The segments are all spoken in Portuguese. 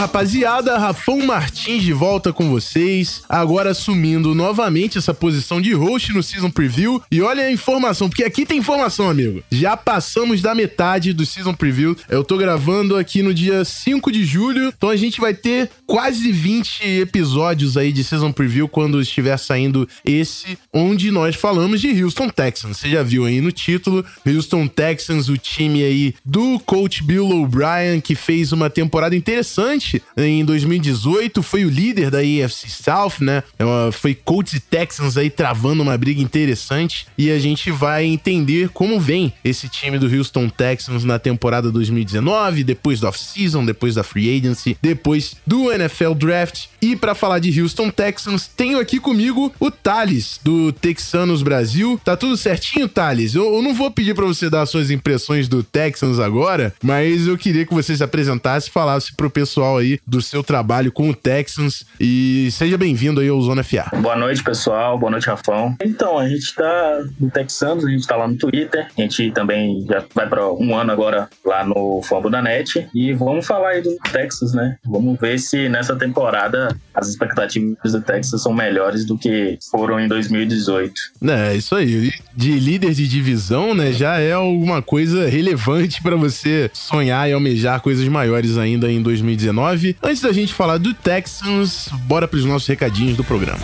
Rapaziada, Rafão Martins de volta com vocês, agora assumindo novamente essa posição de host no Season Preview. E olha a informação, porque aqui tem informação, amigo. Já passamos da metade do Season Preview. Eu tô gravando aqui no dia 5 de julho, então a gente vai ter quase 20 episódios aí de Season Preview quando estiver saindo esse, onde nós falamos de Houston Texans. Você já viu aí no título, Houston Texans, o time aí do coach Bill O'Brien, que fez uma temporada interessante em 2018, foi o líder da AFC South, né? É foi Colts e Texans aí travando uma briga interessante e a gente vai entender como vem esse time do Houston Texans na temporada 2019, depois do off-season, depois da free agency, depois do NFL Draft. E para falar de Houston Texans, tenho aqui comigo o Thales, do Texanos Brasil. Tá tudo certinho, Thales? Eu, eu não vou pedir para você dar suas impressões do Texans agora, mas eu queria que você se apresentasse e falasse pro pessoal pessoal aí do seu trabalho com o Texans e seja bem-vindo aí ao Zona FA. Boa noite, pessoal. Boa noite, Rafão. Então, a gente tá no Texans, a gente tá lá no Twitter. A gente também já vai para um ano agora lá no Fombo da Net e vamos falar aí do Texas, né? Vamos ver se nessa temporada as expectativas do Texas são melhores do que foram em 2018. É, isso aí. De líder de divisão, né, já é alguma coisa relevante para você sonhar e almejar coisas maiores ainda em 2019. Antes da gente falar do Texans, bora para os nossos recadinhos do programa.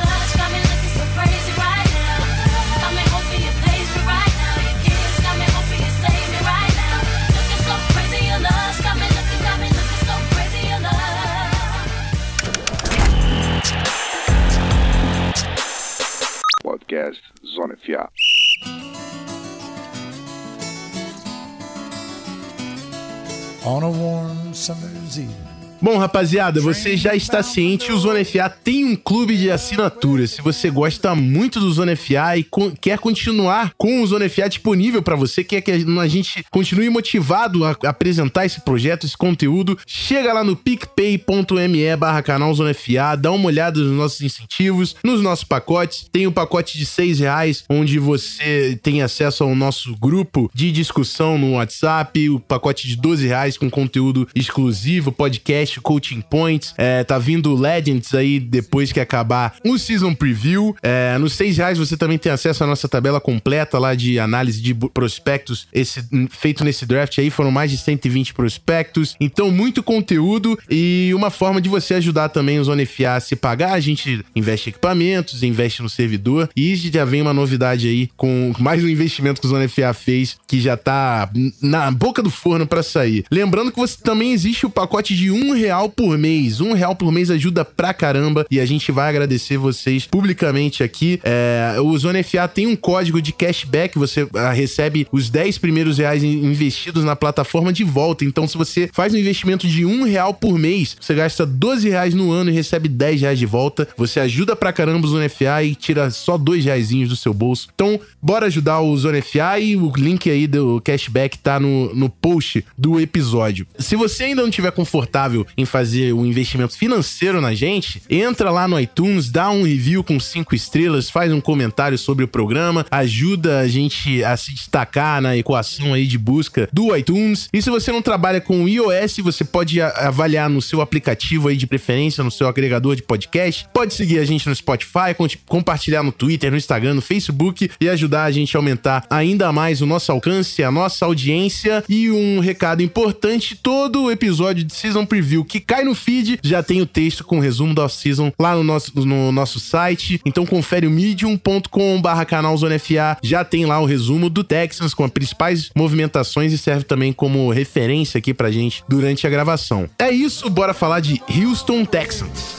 Bom, rapaziada, você já está ciente, o Zona FA tem um clube de assinatura. Se você gosta muito do Zona FA e co quer continuar com o Zona FA disponível para você, quer que a gente continue motivado a apresentar esse projeto, esse conteúdo, chega lá no picpay.me barra canal Zona FA, dá uma olhada nos nossos incentivos, nos nossos pacotes. Tem o um pacote de seis reais, onde você tem acesso ao nosso grupo de discussão no WhatsApp, o pacote de 12 reais com conteúdo exclusivo, podcast Coaching Points. É, tá vindo Legends aí depois que acabar o Season Preview. É, nos seis reais você também tem acesso à nossa tabela completa lá de análise de prospectos esse, feito nesse draft aí. Foram mais de 120 prospectos. Então, muito conteúdo e uma forma de você ajudar também o Zona FA a se pagar. A gente investe em equipamentos, investe no servidor e já vem uma novidade aí com mais um investimento que o Zona FA fez que já tá na boca do forno para sair. Lembrando que você também existe o pacote de um real por mês. Um real por mês ajuda pra caramba e a gente vai agradecer vocês publicamente aqui. É, o Zona FA tem um código de cashback, você ah, recebe os 10 primeiros reais investidos na plataforma de volta. Então, se você faz um investimento de um real por mês, você gasta 12 reais no ano e recebe 10 reais de volta. Você ajuda pra caramba o Zona FA e tira só 2 reais do seu bolso. Então, bora ajudar o Zona FA e o link aí do cashback tá no, no post do episódio. Se você ainda não estiver confortável em fazer um investimento financeiro na gente, entra lá no iTunes, dá um review com cinco estrelas, faz um comentário sobre o programa, ajuda a gente a se destacar na equação aí de busca do iTunes. E se você não trabalha com iOS, você pode avaliar no seu aplicativo aí de preferência, no seu agregador de podcast. Pode seguir a gente no Spotify, compartilhar no Twitter, no Instagram, no Facebook e ajudar a gente a aumentar ainda mais o nosso alcance, a nossa audiência. E um recado importante: todo episódio de Season Preview review que cai no feed, já tem o texto com o resumo da off-season lá no nosso, no nosso site. Então confere o medium.com barra canal Zona FA, já tem lá o resumo do Texans com as principais movimentações e serve também como referência aqui pra gente durante a gravação. É isso, bora falar de Houston Texans.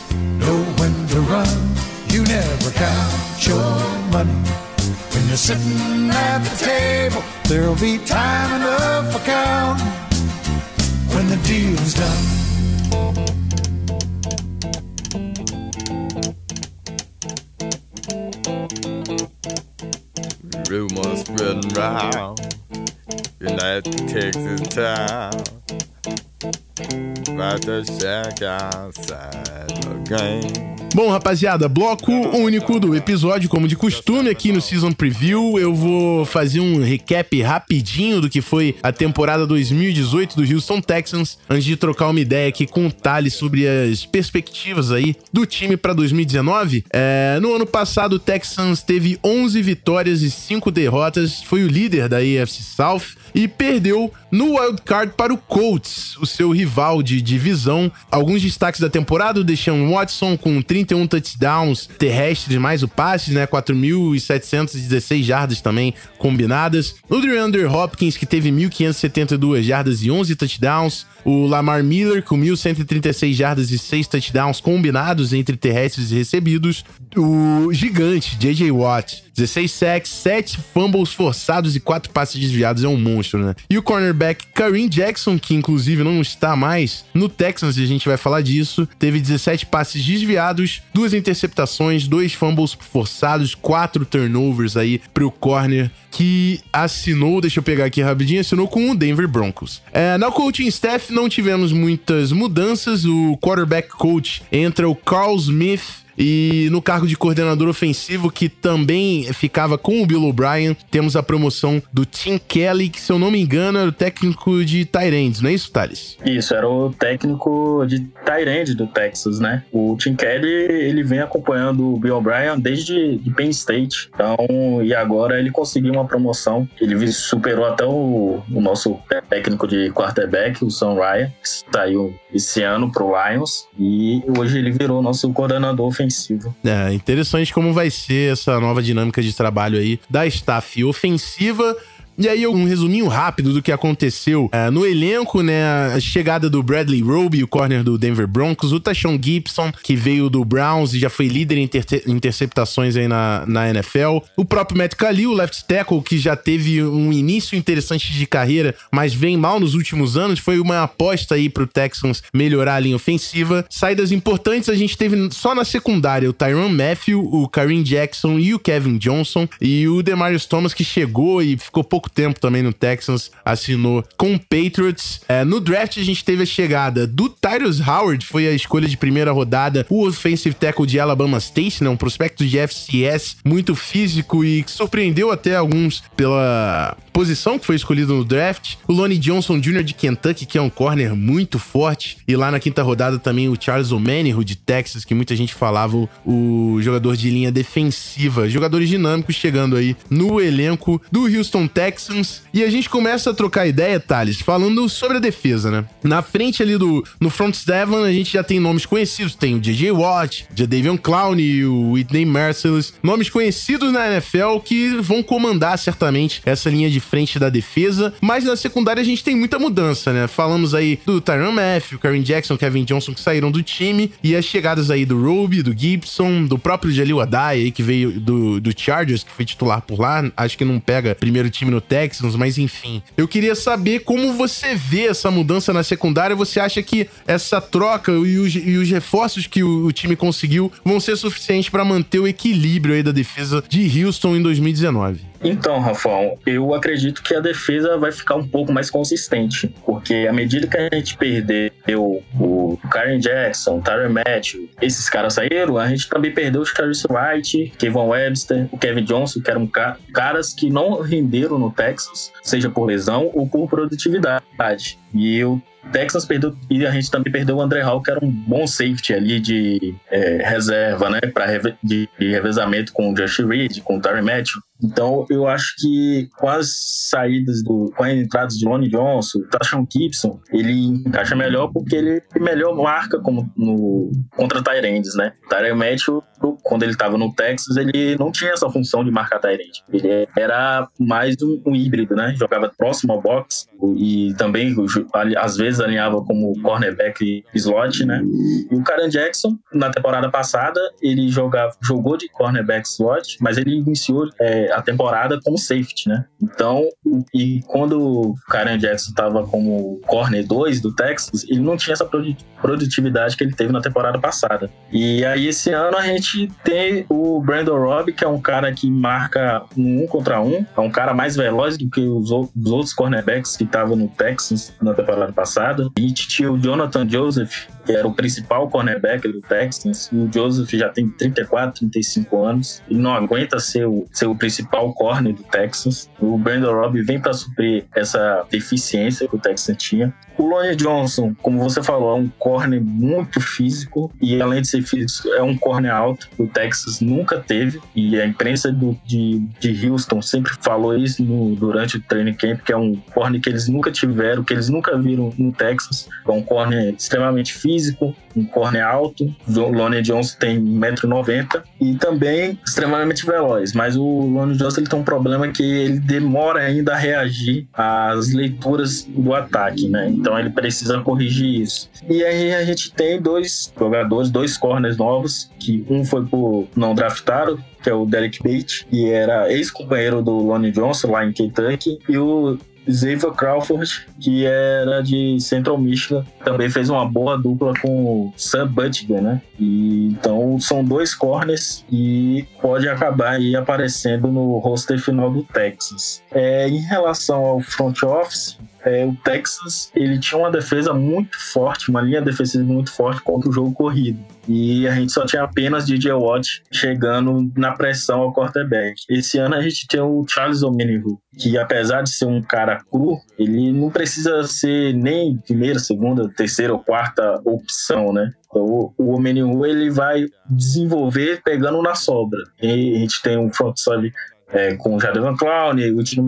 Sitting at the table, there'll be time enough for when the done. been mm, round. United takes its time About outside the game. Bom, rapaziada, bloco único do episódio, como de costume aqui no Season Preview. Eu vou fazer um recap rapidinho do que foi a temporada 2018 do Houston Texans, antes de trocar uma ideia aqui com o Thales sobre as perspectivas aí do time para 2019. É, no ano passado, o Texans teve 11 vitórias e 5 derrotas, foi o líder da AFC South e perdeu no wildcard para o Colts, o seu rival de divisão. Alguns destaques da temporada: o Deshaun Watson com 31 touchdowns terrestres, mais o passe, né? 4.716 jardas também combinadas. O DeAndre Hopkins, que teve 1.572 jardas e 11 touchdowns. O Lamar Miller com 1.136 jardas e 6 touchdowns combinados entre terrestres e recebidos. O gigante J.J. Watt, 16 sacks, 7 fumbles forçados e 4 passes desviados. É um monstro, né? E o cornerback Kareem Jackson, que inclusive não está mais no Texans, e a gente vai falar disso, teve 17 passes desviados, duas interceptações, dois fumbles forçados, quatro turnovers aí pro corner que assinou, deixa eu pegar aqui rapidinho, assinou com o Denver Broncos. É, na coaching staff não tivemos muitas mudanças, o quarterback coach entra o Carl Smith e no cargo de coordenador ofensivo, que também ficava com o Bill O'Brien, temos a promoção do Tim Kelly, que se eu não me engano era o técnico de Tyrands, não é isso, Thales? Isso, era o técnico de Tyrande do Texas, né? O Tim Kelly, ele vem acompanhando o Bill O'Brien desde de Penn State. Então, e agora ele conseguiu uma promoção. Ele superou até o, o nosso técnico de quarterback, o Sam Ryan, que saiu esse ano pro Lions. E hoje ele virou nosso coordenador ofensivo É, interessante como vai ser essa nova dinâmica de trabalho aí da staff ofensiva e aí, um resuminho rápido do que aconteceu é, no elenco, né? A chegada do Bradley Roby, o corner do Denver Broncos, o Tashon Gibson, que veio do Browns e já foi líder em inter interceptações aí na, na NFL. O próprio Matt Khalil, left tackle, que já teve um início interessante de carreira, mas vem mal nos últimos anos. Foi uma aposta aí pro Texans melhorar a linha ofensiva. Saídas importantes a gente teve só na secundária: o Tyron Matthew, o Kareem Jackson e o Kevin Johnson. E o Demarius Thomas, que chegou e ficou pouco pouco tempo também no Texans, assinou com o Patriots. É, no draft a gente teve a chegada do Tyrus Howard, foi a escolha de primeira rodada, o offensive tackle de Alabama State, né, um prospecto de FCS muito físico e que surpreendeu até alguns pela posição que foi escolhido no draft. O Lonnie Johnson Jr. de Kentucky, que é um corner muito forte. E lá na quinta rodada também o Charles O'Manihu de Texas, que muita gente falava o jogador de linha defensiva. Jogadores dinâmicos chegando aí no elenco do Houston Texans. E a gente começa a trocar ideia, Thales, falando sobre a defesa, né? Na frente ali do no front seven, a gente já tem nomes conhecidos. Tem o J.J. Watt, Jadavion Clowney e o Whitney Merciless. Nomes conhecidos na NFL que vão comandar certamente essa linha de frente da defesa, mas na secundária a gente tem muita mudança, né? Falamos aí do Tyron Matthew, Karen Jackson, Kevin Johnson que saíram do time e as chegadas aí do Roby, do Gibson, do próprio Jalil Adai aí que veio do, do Chargers, que foi titular por lá, acho que não pega primeiro time no Texans, mas enfim. Eu queria saber como você vê essa mudança na secundária, você acha que essa troca e os, e os reforços que o, o time conseguiu vão ser suficientes para manter o equilíbrio aí da defesa de Houston em 2019? Então, Rafão, eu acredito que a defesa vai ficar um pouco mais consistente, porque à medida que a gente perdeu o Karen Jackson, o Tyler Matthew, esses caras saíram, a gente também perdeu os Caris Wright, Kevin Webster, o Kevin Johnson, que eram caras que não renderam no Texas, seja por lesão ou por produtividade. E eu Texas perdeu e a gente também perdeu o André Hall, que era um bom safety ali de é, reserva, né, para de, de, revezamento com o Josh Reed, com o Terry Matthew. Então, eu acho que com as saídas do. com as entradas de Lonnie Johnson, Tashon Gibson, ele encaixa melhor porque ele melhor marca como no, contra Tyrands, né? Tyrands Matthew, quando ele estava no Texas, ele não tinha essa função de marcar Tyrant. Ele era mais um, um, híbrido, né? Jogava próximo ao box e também, às vezes, alinhava como cornerback slot, né? E o Karen Jackson, na temporada passada, ele jogava, jogou de cornerback slot, mas ele iniciou. É, a temporada como safety, né? Então, e quando o Karen Jackson estava como corner 2 do Texas, ele não tinha essa produtividade que ele teve na temporada passada. E aí, esse ano, a gente tem o Brandon Robb, que é um cara que marca um, um contra um. É um cara mais veloz do que os, os outros cornerbacks que estavam no Texans na temporada passada. E tinha o Jonathan Joseph, que era o principal cornerback do Texans. O Joseph já tem 34, 35 anos. E não aguenta ser o, ser o principal corner do Texans. O Brandon Robb vem para suprir essa deficiência que o Texans tinha. O Lonnie Johnson, como você falou, é um corner muito físico e além de ser físico, é um corner alto que o Texas nunca teve e a imprensa do, de, de Houston sempre falou isso no, durante o training camp, que é um corner que eles nunca tiveram, que eles nunca viram no Texas. É um corner extremamente físico, um corner alto. O Lonnie Johnson tem 1,90m e também extremamente veloz, mas o Lonnie Johnson ele tem um problema que ele demora ainda a reagir às leituras do ataque, né? Então, ele precisa corrigir isso. E aí a gente tem dois jogadores, dois corners novos, que um foi por não draftado, que é o Derek Bate, que era ex-companheiro do Lonnie Johnson lá em Kentucky, e o Xavier Crawford, que era de Central Michigan, também fez uma boa dupla com o Sam Buttigieg, né? E, então são dois corners e pode acabar aí aparecendo no roster final do Texas. É, em relação ao front office, é, o Texas ele tinha uma defesa muito forte, uma linha defensiva muito forte contra o jogo corrido. E a gente só tinha apenas DJ Watt chegando na pressão ao quarterback. Esse ano a gente tem o Charles Omenihu, que apesar de ser um cara cru, ele não precisa ser nem primeira, segunda, terceira ou quarta opção, né? Então, o Omenihu ele vai desenvolver pegando na sobra. E a gente tem um front seven é, com o Jadavan Clown, o Tino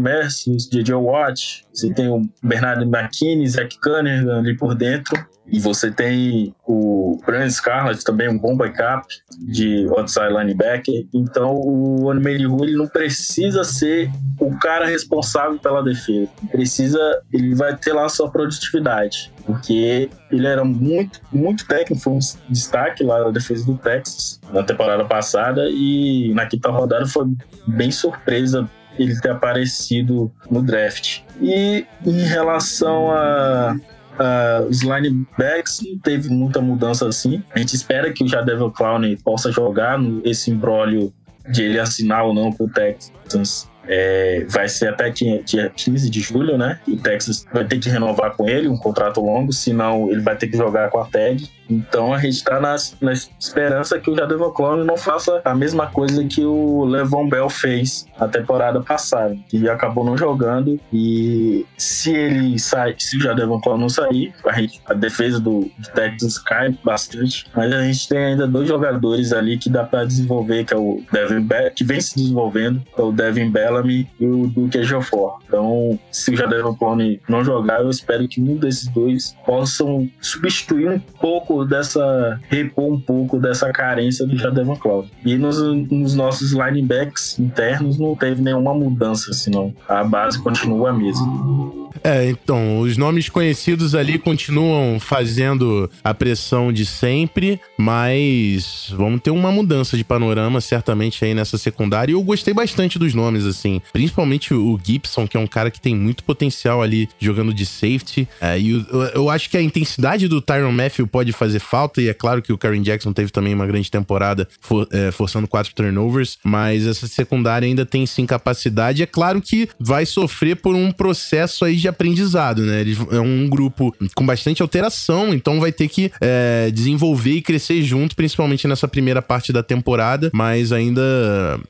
o J.J. Watt, você tem o Bernardo McKinney, Zach Cunningham ali por dentro. E você tem o Brandon Scarlett também, um bom backup de outside linebacker. Então o Onmelihu ele não precisa ser o cara responsável pela defesa. Precisa, ele vai ter lá a sua produtividade. Porque ele era muito, muito técnico, foi um destaque lá na defesa do Texas na temporada passada. E na quinta rodada foi bem surpresa ele ter aparecido no draft. E em relação a Uh, os linebacks não teve muita mudança assim. A gente espera que o Jadevil Clown possa jogar no, esse embrólio de ele assinar ou não com o Texans. É, vai ser até dia, dia 15 de julho, né? O Texas vai ter que renovar com ele um contrato longo, senão ele vai ter que jogar com a tag. Então a gente está na, na, esperança que o Jadevon Clone não faça a mesma coisa que o Levon Bell fez na temporada passada, que acabou não jogando. E se ele sai, se o Jadevon Clone não sair, a, gente, a defesa do, Texas cai bastante. Mas a gente tem ainda dois jogadores ali que dá para desenvolver, que é o Devin Be que vem se desenvolvendo, é o Devin Bellamy e o Duke Ejiofor. Então, se o Jadevon Clone não jogar, eu espero que um desses dois possam substituir um pouco dessa. repor um pouco dessa carência do Jadevon Cloud. E nos, nos, nossos linebacks internos não teve nenhuma mudança, senão a base continua a mesma. É, então, os nomes conhecidos ali continuam fazendo a pressão de sempre, mas vamos ter uma mudança de panorama certamente aí nessa secundária. E eu gostei bastante dos nomes, assim, principalmente o Gibson, que é um cara que tem muito potencial ali jogando de safety. É, e eu, eu, acho que a intensidade do Tyron Matthew pode fazer falta, e é claro que o Karen Jackson teve também uma grande temporada for, é, forçando quatro turnovers, mas essa secundária ainda tem sim capacidade. É claro que vai sofrer por um processo aí de aprendizado, né? Ele é um grupo com bastante alteração, então vai ter que é, desenvolver e crescer junto, principalmente nessa primeira parte da temporada, mas ainda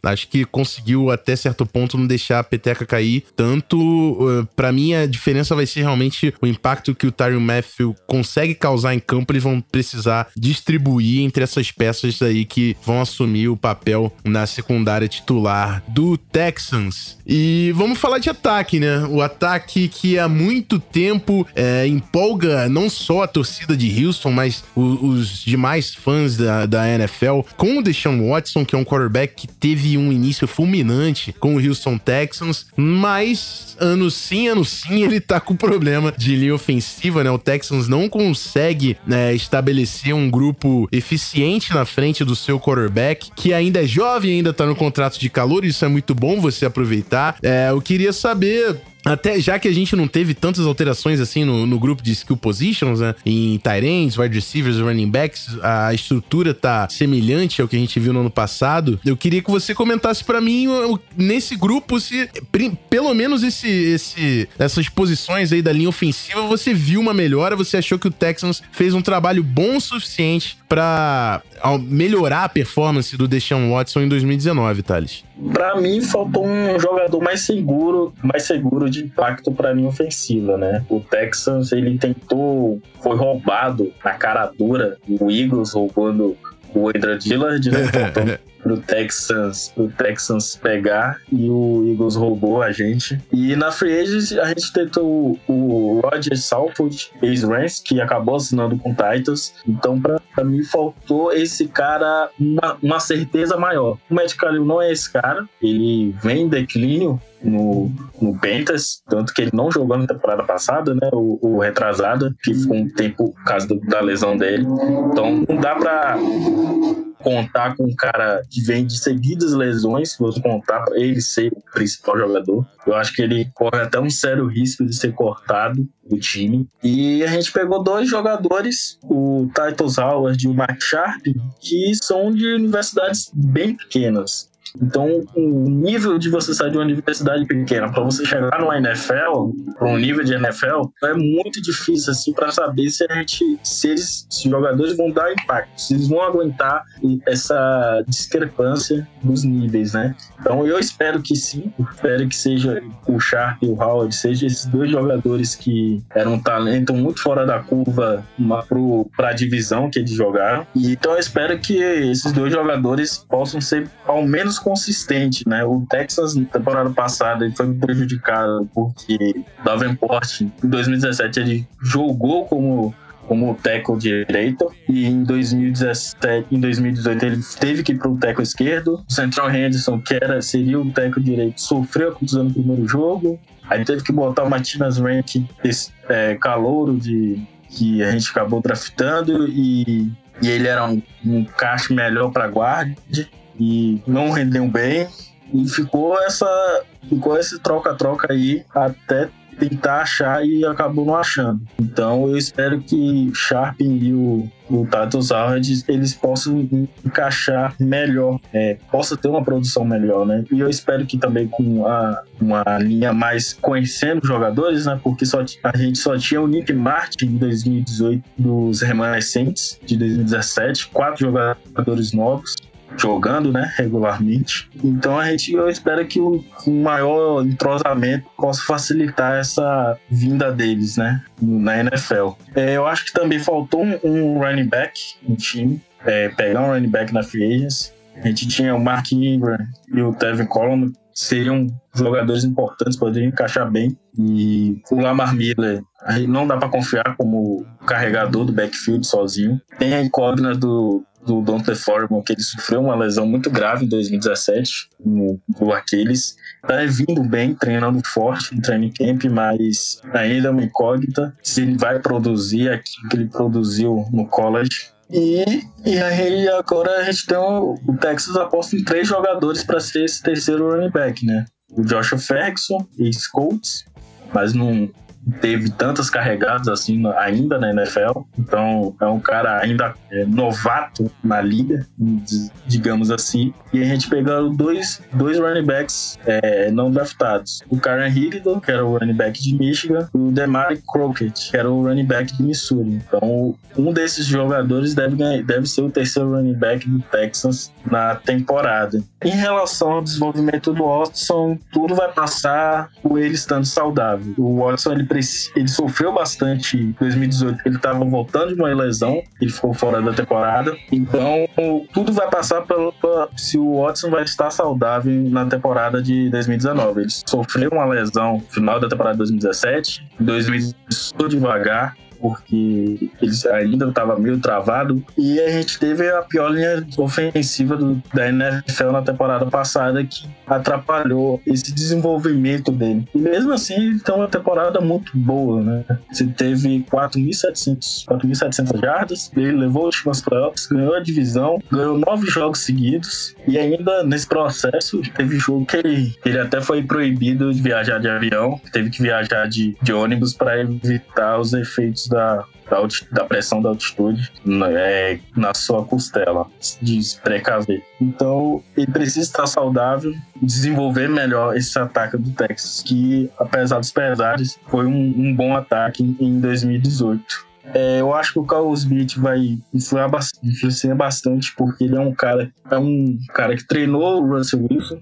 acho que conseguiu até certo ponto não deixar a peteca cair. Tanto, uh, para mim, a diferença vai ser realmente o impacto que o Tyron Matthew consegue causar em campo. Eles vão precisar distribuir entre essas peças aí que vão assumir o papel na secundária titular do Texans. E vamos falar de ataque, né? O ataque que há muito tempo é, empolga não só a torcida de Houston, mas o, os demais fãs da, da NFL, com o Deshaun Watson, que é um quarterback que teve um início fulminante com o Houston Texans, mas ano sim, ano sim, ele tá com problema de linha ofensiva, né? O Texans não consegue né, estabelecer um grupo eficiente na frente do seu quarterback, que ainda é jovem, ainda tá no contrato de calor, isso é muito bom você aproveitar. É, eu queria saber até já que a gente não teve tantas alterações assim no, no grupo de skill positions, né? Em ends, wide receivers, running backs, a estrutura tá semelhante ao que a gente viu no ano passado. Eu queria que você comentasse para mim nesse grupo se pelo menos esse, esse essas posições aí da linha ofensiva você viu uma melhora, você achou que o Texans fez um trabalho bom o suficiente para melhorar a performance do Deshaun Watson em 2019, Thales? Para mim faltou um jogador mais seguro, mais seguro de impacto para linha ofensiva, né? O Texans ele tentou, foi roubado na cara dura, o Eagles roubando o Edra Dillard, né? pro Texans, pro Texans pegar e o Eagles roubou a gente. E na free agent a gente tentou o Roger Salford, ex-Rams, que acabou assinando com Titans. Então para mim faltou esse cara uma, uma certeza maior. O Matt Khalil não é esse cara, ele vem em declínio, no, no Panthers, tanto que ele não jogou na temporada passada, né? O, o retrasado, que ficou um tempo por causa do, da lesão dele. Então não dá pra contar com um cara que vem de seguidas lesões, se você contar para ele ser o principal jogador. Eu acho que ele corre até um sério risco de ser cortado do time. E a gente pegou dois jogadores, o Titus Howard e o Mark Sharp, que são de universidades bem pequenas. Então, o nível de você sair de uma universidade pequena para você chegar no NFL, para um nível de NFL, é muito difícil assim para saber se a gente, se eles, se os jogadores vão dar impacto, se eles vão aguentar essa discrepância dos níveis, né? Então, eu espero que sim, espero que seja o Sharp e o Howard, sejam esses dois jogadores que eram um talento muito fora da curva para a divisão que eles jogaram. E, então, eu espero que esses dois jogadores possam ser ao menos consistente, né? O Texas na temporada passada ele foi prejudicado porque Davenport em 2017 ele jogou como como tackle direito e em 2017, em 2018 ele teve que ir para o tackle esquerdo. O Central Henderson, que era seria o tackle direito, sofreu a no primeiro jogo. Aí teve que botar o Martinez Rank, esse é, calouro de que a gente acabou draftando e, e ele era um, um caixa melhor para guarda e não rendeu bem. E ficou essa ficou esse troca-troca aí até tentar achar e acabou não achando. Então eu espero que Sharp e o, o Tato eles possam encaixar melhor, é, possa ter uma produção melhor, né? E eu espero que também com a, uma linha mais conhecendo jogadores, né? Porque só, a gente só tinha o Nick Martin em 2018 dos remanescentes de 2017, quatro jogadores novos jogando, né, regularmente. Então a gente eu espero que o, um maior entrosamento possa facilitar essa vinda deles, né, na NFL. É, eu acho que também faltou um, um running back no time, é, pegar um running back na free agency. A gente tinha o Mark Ingram e o Tevin Coleman, seriam jogadores importantes, poderiam encaixar bem. E o Lamar Miller, aí não dá para confiar como carregador do backfield sozinho. Tem a incógnita do do Dante Foreman, que ele sofreu uma lesão muito grave em 2017 no, no Aquiles. Tá vindo bem, treinando forte no training camp, mas ainda é uma incógnita se ele vai produzir aquilo que ele produziu no college. E, e aí agora a gente tem o, o Texas aposta em três jogadores para ser esse terceiro running back, né? O Joshua Ferguson, ex-Colts, mas não, teve tantas carregadas assim ainda na NFL. Então é um cara ainda é, novato na liga, digamos assim. E a gente pegou dois, dois running backs é, não draftados. O Karen Higdon, que era o running back de Michigan, e o Demari Crockett, que era o running back de Missouri. Então um desses jogadores deve, deve ser o terceiro running back do Texans na temporada. Em relação ao desenvolvimento do Watson, tudo vai passar por ele estando saudável. O Watson ele ele sofreu bastante em 2018, ele estava voltando de uma lesão, ele ficou fora da temporada. Então, tudo vai passar se o Watson vai estar saudável na temporada de 2019. Ele sofreu uma lesão no final da temporada de 2017, em 2018 devagar, porque eles ainda estavam meio travado. E a gente teve a pior linha ofensiva do, da NFL na temporada passada que atrapalhou esse desenvolvimento dele. E mesmo assim, então uma temporada muito boa, né? Você teve 4.700 jardas, ele levou o time aos playoffs, ganhou a divisão, ganhou nove jogos seguidos e ainda nesse processo teve jogo que ele, ele até foi proibido de viajar de avião, teve que viajar de, de ônibus para evitar os efeitos da, da, da, pressão da altitude é, na sua costela, de precaver. Então, ele precisa estar saudável, desenvolver melhor esse ataque do Texas, que, apesar dos pesares, foi um, um bom ataque em 2018. É, eu acho que o Carlos Smith vai influenciar bastante, porque ele é um cara, é um cara que treinou o Russell Wilson,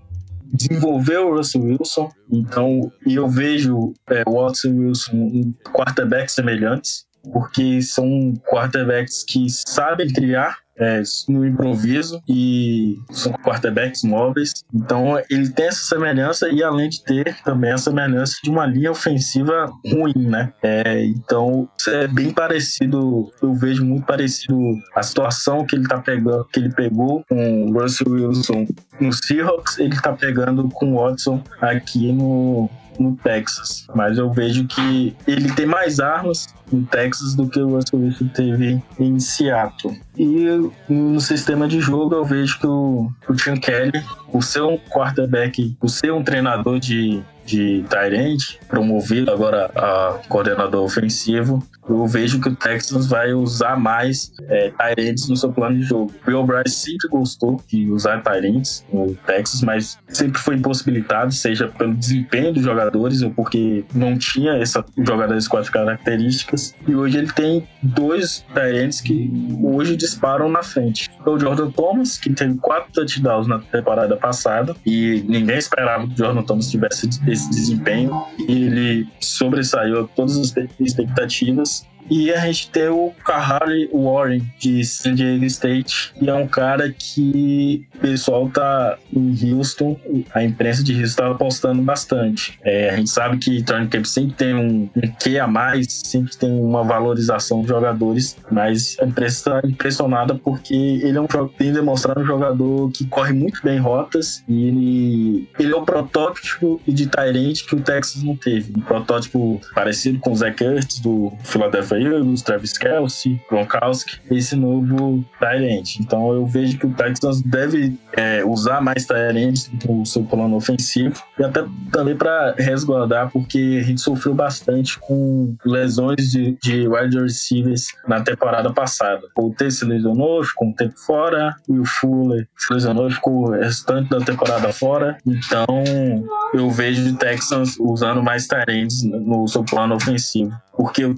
desenvolveu o Russell Wilson, então eu vejo é, Watson e Wilson em quarterbacks semelhantes, porque são quarterbacks que sabem criar é, no improviso e são quarterbacks móveis. Então ele tem essa semelhança e além de ter também a semelhança de uma linha ofensiva ruim, né? É, então é bem parecido, eu vejo muito parecido a situação que ele tá pegando, que ele pegou com o Russell Wilson no Seahawks, ele tá pegando com o Watson aqui no no Texas. Mas eu vejo que ele tem mais armas no Texas do que o Russell Wilson teve em Seattle. E no sistema de jogo eu vejo que o, o Tim Kelly, o seu quarterback, o ser um treinador de, de Tyrant, promovido agora a coordenador ofensivo, eu vejo que o Texans vai usar mais é, Tyrants no seu plano de jogo. O Bill Bryce sempre gostou de usar Tyrants no Texas, mas sempre foi impossibilitado, seja pelo desempenho dos jogadores ou porque não tinha essa jogadores com as características. E hoje ele tem dois Tyrants que hoje disparam na frente. O Jordan Thomas, que teve quatro touchdowns na temporada passada e ninguém esperava que o Jordan Thomas tivesse esse desempenho e ele sobressaiu todas as expectativas e a gente tem o Kahari Warren, de San Diego State, e é um cara que o pessoal tá em Houston, a imprensa de Houston tá apostando bastante. É, a gente sabe que Training Camp sempre tem um, um Q a mais, sempre tem uma valorização de jogadores, mas a imprensa tá impressionada porque ele é um tem demonstrado um jogador que corre muito bem rotas e ele, ele é o protótipo de Tyrant que o Texas não teve. Um protótipo parecido com o Zach Ertz do Philadelphia Eagles, Travis Kelsey, Gronkowski, esse novo Tyrant. Então eu vejo que o Titans deve é, usar mais Tyrant no seu plano ofensivo e até também para resguardar, porque a gente sofreu bastante com lesões de, de wide receivers na temporada passada. O T se lesionou, ficou um tempo fora, e o Fuller se lesionou, ficou o restante da temporada fora. Então eu vejo o Texans usando mais Tyrants no seu plano ofensivo porque o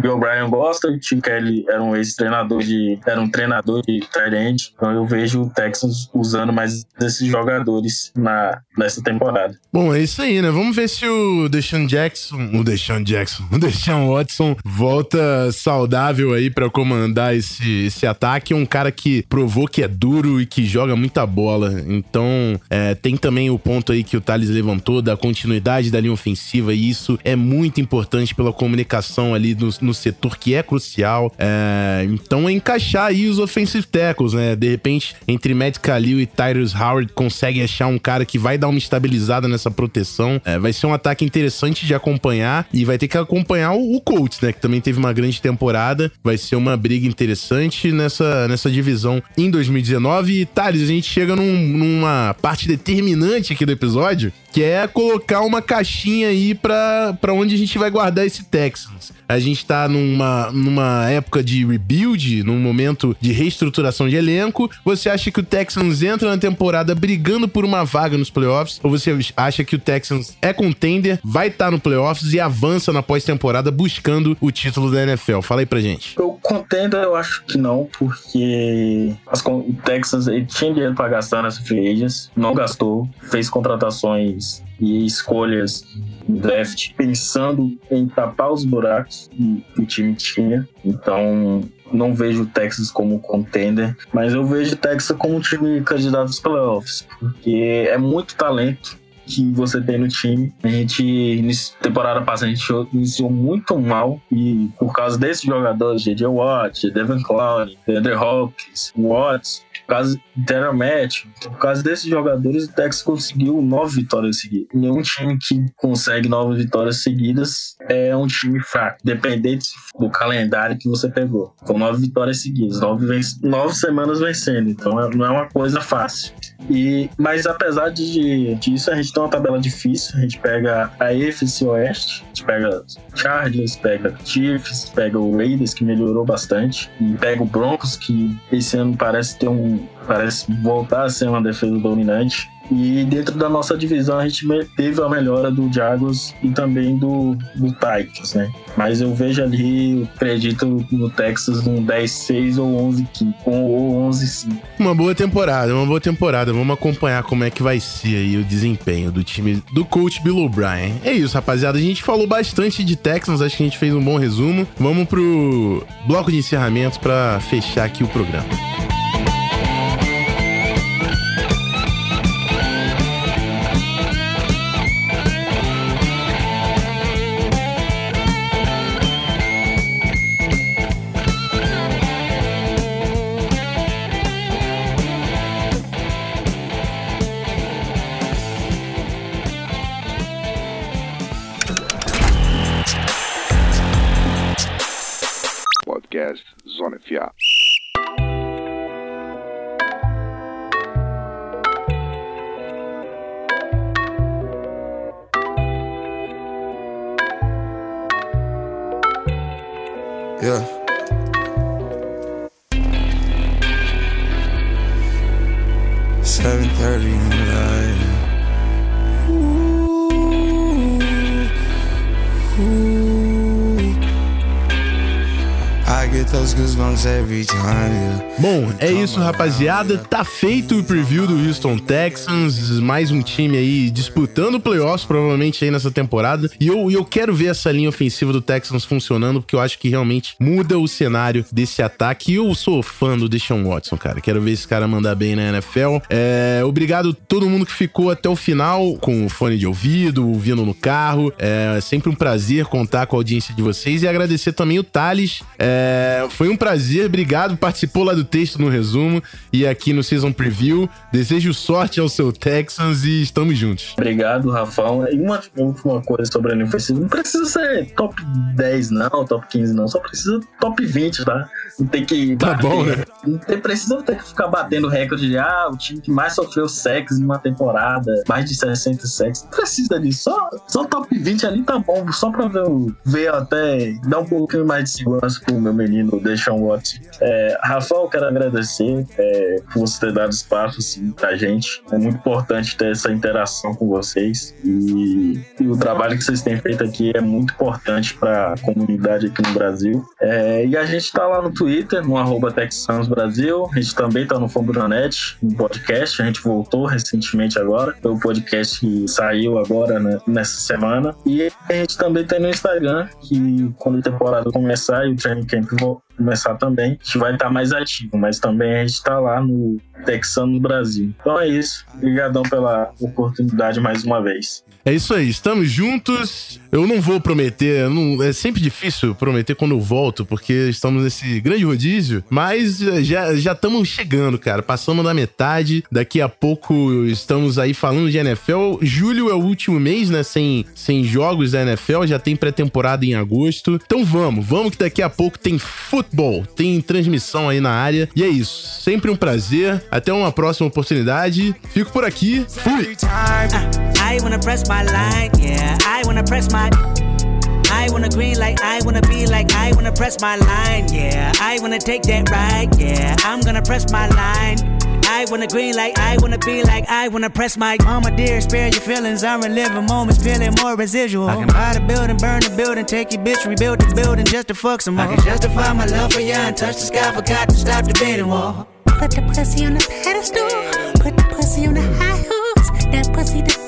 Bill Bryan gosta, o Tim Kelly era um ex-treinador de era um treinador de tight então eu vejo o Texans usando mais desses jogadores na nessa temporada. Bom, é isso aí, né? Vamos ver se o Deshaun Jackson, o Deshaun Jackson, o Deshaun Watson volta saudável aí para comandar esse, esse ataque, um cara que provou que é duro e que joga muita bola. Então, é, tem também o ponto aí que o Thales levantou da continuidade da linha ofensiva e isso é muito importante pela comunicação ali no, no setor que é crucial. É, então é encaixar aí os offensive tackles, né? De repente, entre Matt Khalil e Tyrus Howard, consegue achar um cara que vai dar uma estabilizada nessa proteção. É, vai ser um ataque interessante de acompanhar e vai ter que acompanhar o, o Colts, né? Que também teve uma grande temporada. Vai ser uma briga interessante nessa, nessa divisão em 2019. E, Thales, a gente chega num, numa parte determinante aqui do episódio, que é colocar uma caixinha aí para onde a gente vai guardar esse Texans. A gente tá numa, numa época de rebuild, num momento de reestruturação de elenco. Você acha que o Texans entra na temporada brigando por uma vaga nos playoffs? Ou você acha que o Texans é contender, vai estar tá no playoffs e avança na pós-temporada buscando o título da NFL? Fala aí pra gente. O contender eu acho que não, porque o Texans ele tinha dinheiro pra gastar nessa free agents, não gastou, fez contratações e escolhas no draft pensando em tapar os buracos que o time tinha. Então, não vejo o Texas como contender, mas eu vejo o Texas como um time candidato aos playoffs, porque é muito talento que você tem no time. A gente, nessa temporada passada, a gente iniciou muito mal e por causa desses jogadores, J.J. Watt, Devin Clowney, Andrew Hopkins, Watts, por causa do match, por causa desses jogadores, o Texas conseguiu nove vitórias seguidas. Nenhum time que consegue nove vitórias seguidas é um time fraco, dependente do calendário que você pegou. Com nove vitórias seguidas, nove, nove semanas vencendo, então é, não é uma coisa fácil. E, mas apesar de, disso, a gente tem uma tabela difícil. A gente pega a EFC Oeste, a gente pega Chargers, pega Chiefs, pega o Raiders, que melhorou bastante, e pega o Broncos, que esse ano parece ter um. Parece voltar a ser uma defesa dominante. E dentro da nossa divisão a gente teve a melhora do Jaguars e também do, do Titans, né? Mas eu vejo ali, eu acredito no Texas um 10-6 ou 11-5, ou 11-5. Uma boa temporada, uma boa temporada. Vamos acompanhar como é que vai ser aí o desempenho do time do coach Bill O'Brien. É isso, rapaziada. A gente falou bastante de Texans, acho que a gente fez um bom resumo. Vamos pro bloco de encerramento para fechar aqui o programa. Bom, é isso, rapaziada. Tá feito o preview do Houston Texans. Mais um time aí disputando playoffs, provavelmente aí nessa temporada. E eu, eu quero ver essa linha ofensiva do Texans funcionando, porque eu acho que realmente muda o cenário desse ataque. E eu sou fã do Deshaun Watson, cara. Quero ver esse cara mandar bem na NFL. É, obrigado a todo mundo que ficou até o final com o fone de ouvido, ouvindo no carro. É sempre um prazer contar com a audiência de vocês e agradecer também o Thales. É, foi um prazer, obrigado. Participou lá do texto no resumo e aqui no Season Preview. Desejo sorte ao seu Texans e estamos juntos. Obrigado, Rafão. E uma última coisa sobre a NFC, não precisa ser top 10 não, top 15 não, só precisa top 20, tá? Não tem que Tá bater, bom, né? Não tem, precisa ter que ficar batendo recorde de ah, o time que mais sofreu sexo em uma temporada, mais de 60 sexos. Não precisa disso. Só, só top 20 ali tá bom, só pra ver, ver até dar um pouquinho mais de segurança pro meu menino Deshaun Watson. É, Rafael, quero agradecer é, por você ter dado espaço assim, pra gente. É muito importante ter essa interação com vocês e, e o trabalho que vocês têm feito aqui é muito importante para a comunidade aqui no Brasil. É, e a gente tá lá no Twitter, no arroba Texans Brasil. A gente também tá no Fombranet, no podcast. A gente voltou recentemente agora. Foi o podcast que saiu agora né, nessa semana. E a gente também tem no Instagram, que quando a temporada começar e o training camp começar também, a gente vai estar mais ativo, mas também a gente está lá no Texano Brasil. Então é isso. Obrigadão pela oportunidade mais uma vez. É isso aí, estamos juntos. Eu não vou prometer, não, é sempre difícil prometer quando eu volto, porque estamos nesse grande rodízio, mas já já estamos chegando, cara. Passamos da metade, daqui a pouco estamos aí falando de NFL. Julho é o último mês, né? Sem, sem jogos da NFL, já tem pré-temporada em agosto. Então vamos, vamos que daqui a pouco tem futebol, tem transmissão aí na área. E é isso, sempre um prazer. Até uma próxima oportunidade. Fico por aqui. Fui! I wanna press my line, yeah. I wanna press my. I wanna green like I wanna be like I wanna press my line, yeah. I wanna take that ride, yeah. I'm gonna press my line. I wanna green like I wanna be like I wanna press my mama dear, spare your feelings. I'm reliving moments, feeling more residual. I can buy the building, burn the building, take your bitch, rebuild the building just to fuck some more. I can justify my love for you and touch the sky, forgot to stop the bidding war. Put the pussy on the pedestal. Put the pussy on the high horse. That pussy to die for. That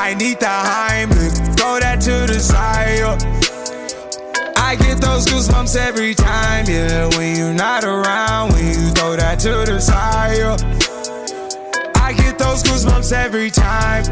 I need the Heimlich, throw that to the side. I get those goosebumps every time, yeah. When you're not around, when you throw that to the side. I get those goosebumps every time.